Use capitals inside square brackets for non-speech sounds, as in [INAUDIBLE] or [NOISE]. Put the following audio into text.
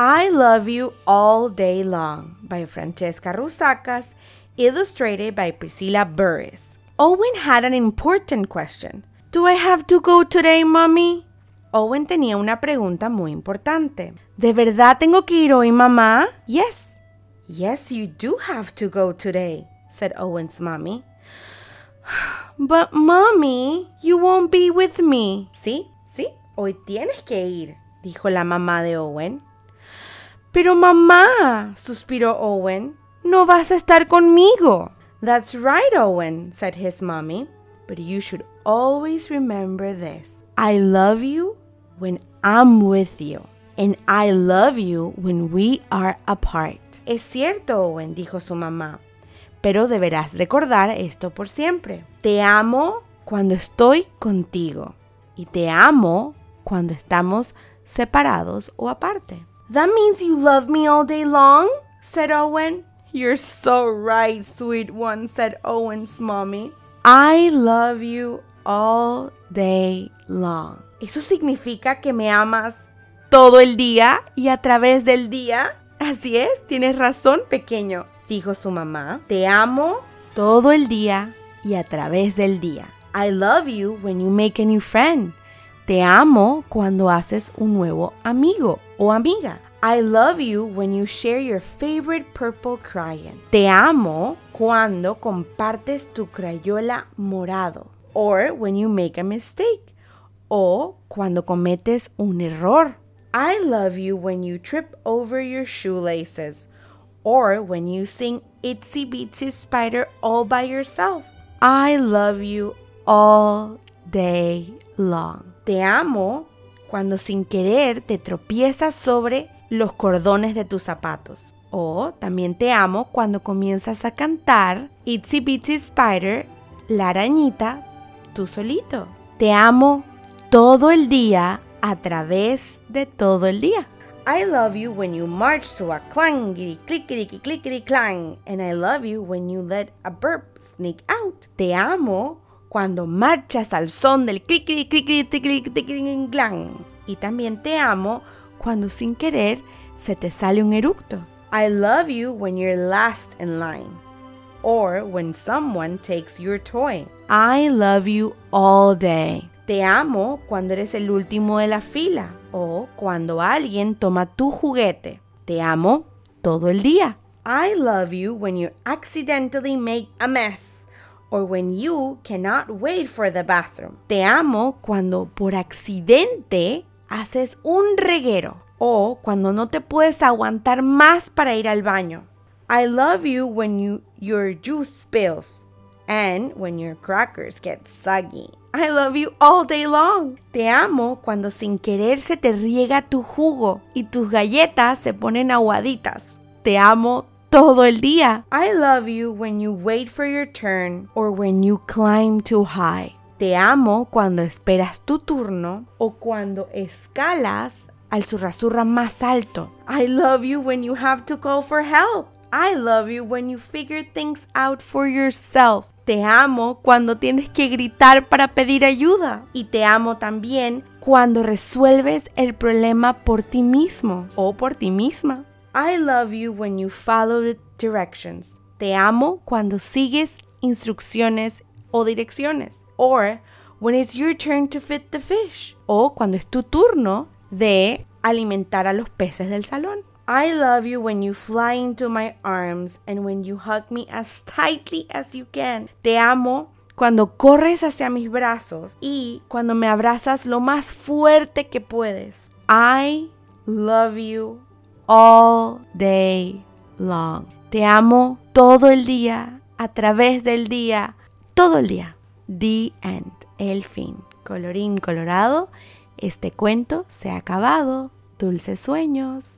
I Love You All Day Long by Francesca Rusacas, illustrated by Priscilla Burris. Owen had an important question. Do I have to go today, mommy? Owen tenía una pregunta muy importante. ¿De verdad tengo que ir hoy, mamá? Yes. Yes, you do have to go today, said Owen's mommy. [SIGHS] But, mommy, you won't be with me. Sí, sí, hoy tienes que ir, dijo la mamá de Owen. Pero mamá, suspiró Owen, no vas a estar conmigo. That's right, Owen, said his mommy. But you should always remember this. I love you when I'm with you. And I love you when we are apart. Es cierto, Owen, dijo su mamá. Pero deberás recordar esto por siempre. Te amo cuando estoy contigo. Y te amo cuando estamos separados o aparte. That means you love me all day long? said Owen. You're so right, sweet one, said Owen's mommy. I love you all day long. ¿Eso significa que me amas todo el día y a través del día? Así es, tienes razón, pequeño, dijo su mamá. Te amo todo el día y a través del día. I love you when you make a new friend. Te amo cuando haces un nuevo amigo o amiga. I love you when you share your favorite purple crayon. Te amo cuando compartes tu crayola morado. Or when you make a mistake. O cuando cometes un error. I love you when you trip over your shoelaces. Or when you sing Itsy Bitsy Spider all by yourself. I love you all day long. Te amo cuando sin querer te tropiezas sobre los cordones de tus zapatos. O también te amo cuando comienzas a cantar Itsy Bitsy Spider, la arañita, tú solito. Te amo todo el día a través de todo el día. I love you when you march to a clangity clickety clickety clang, and I love you when you let a burp sneak out. Te amo cuando marchas al son del clang. Y también te amo cuando sin querer se te sale un eructo. I love you when you're last in line. Or when someone takes your toy. I love you all day. Te amo cuando eres el último de la fila. O cuando alguien toma tu juguete. Te amo todo el día. I love you when you accidentally make a mess or when you cannot wait for the bathroom. Te amo cuando por accidente haces un reguero o cuando no te puedes aguantar más para ir al baño. I love you when you, your juice spills and when your crackers get soggy. I love you all day long. Te amo cuando sin querer se te riega tu jugo y tus galletas se ponen aguaditas. Te amo todo el día. I love you when you wait for your turn or when you climb too high. Te amo cuando esperas tu turno o cuando escalas al surrasurra más alto. I love you when you have to call for help. I love you when you figure things out for yourself. Te amo cuando tienes que gritar para pedir ayuda. Y te amo también cuando resuelves el problema por ti mismo o por ti misma. I love you when you follow the directions. Te amo cuando sigues instrucciones o direcciones. Or when it's your turn to feed the fish. O cuando es tu turno de alimentar a los peces del salón. I love you when you fly into my arms and when you hug me as tightly as you can. Te amo cuando corres hacia mis brazos y cuando me abrazas lo más fuerte que puedes. I love you all day long. Te amo todo el día, a través del día, todo el día. The end, el fin. Colorín colorado, este cuento se ha acabado. Dulces sueños.